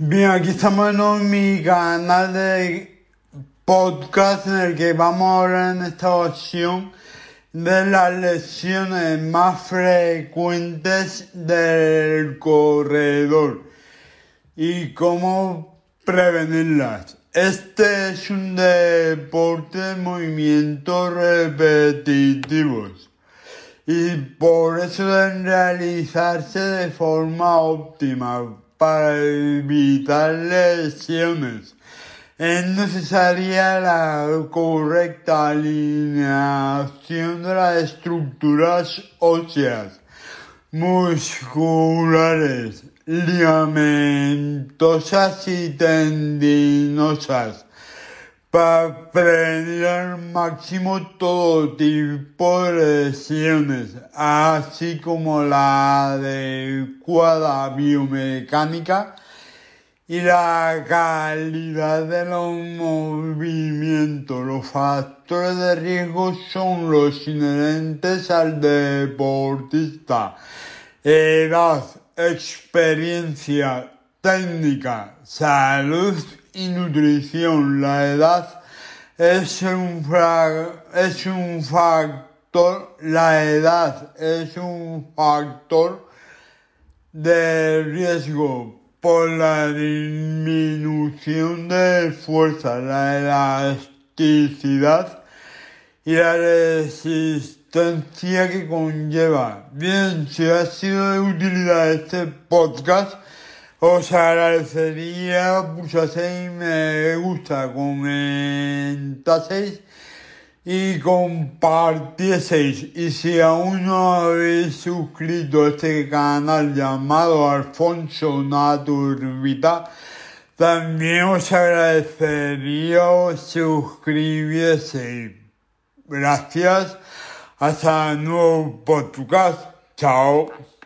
Bien, aquí estamos en mi canal de podcast en el que vamos a hablar en esta ocasión de las lesiones más frecuentes del corredor y cómo prevenirlas. Este es un deporte de movimientos repetitivos y por eso deben realizarse de forma óptima para evitar lesiones. Es necesaria la correcta alineación de las estructuras óseas, musculares, ligamentosas y tendinosas para prevenir al máximo todo tipo de lesiones, así como la adecuada biomecánica y la calidad de los movimientos. Los factores de riesgo son los inherentes al deportista. Edad, experiencia, técnica, salud y nutrición. La edad es un, es un factor, la edad es un factor de riesgo por la disminución de fuerza, la elasticidad y la resistencia que conlleva. Bien, si ha sido de utilidad este podcast, os agradecería pulsaseis me gusta, comentaseis y compartieseis. Y si aún no habéis suscrito a este canal llamado Alfonso Naturbita, también os agradecería os suscribieseis. Gracias. Hasta nuevo podcast. Chao.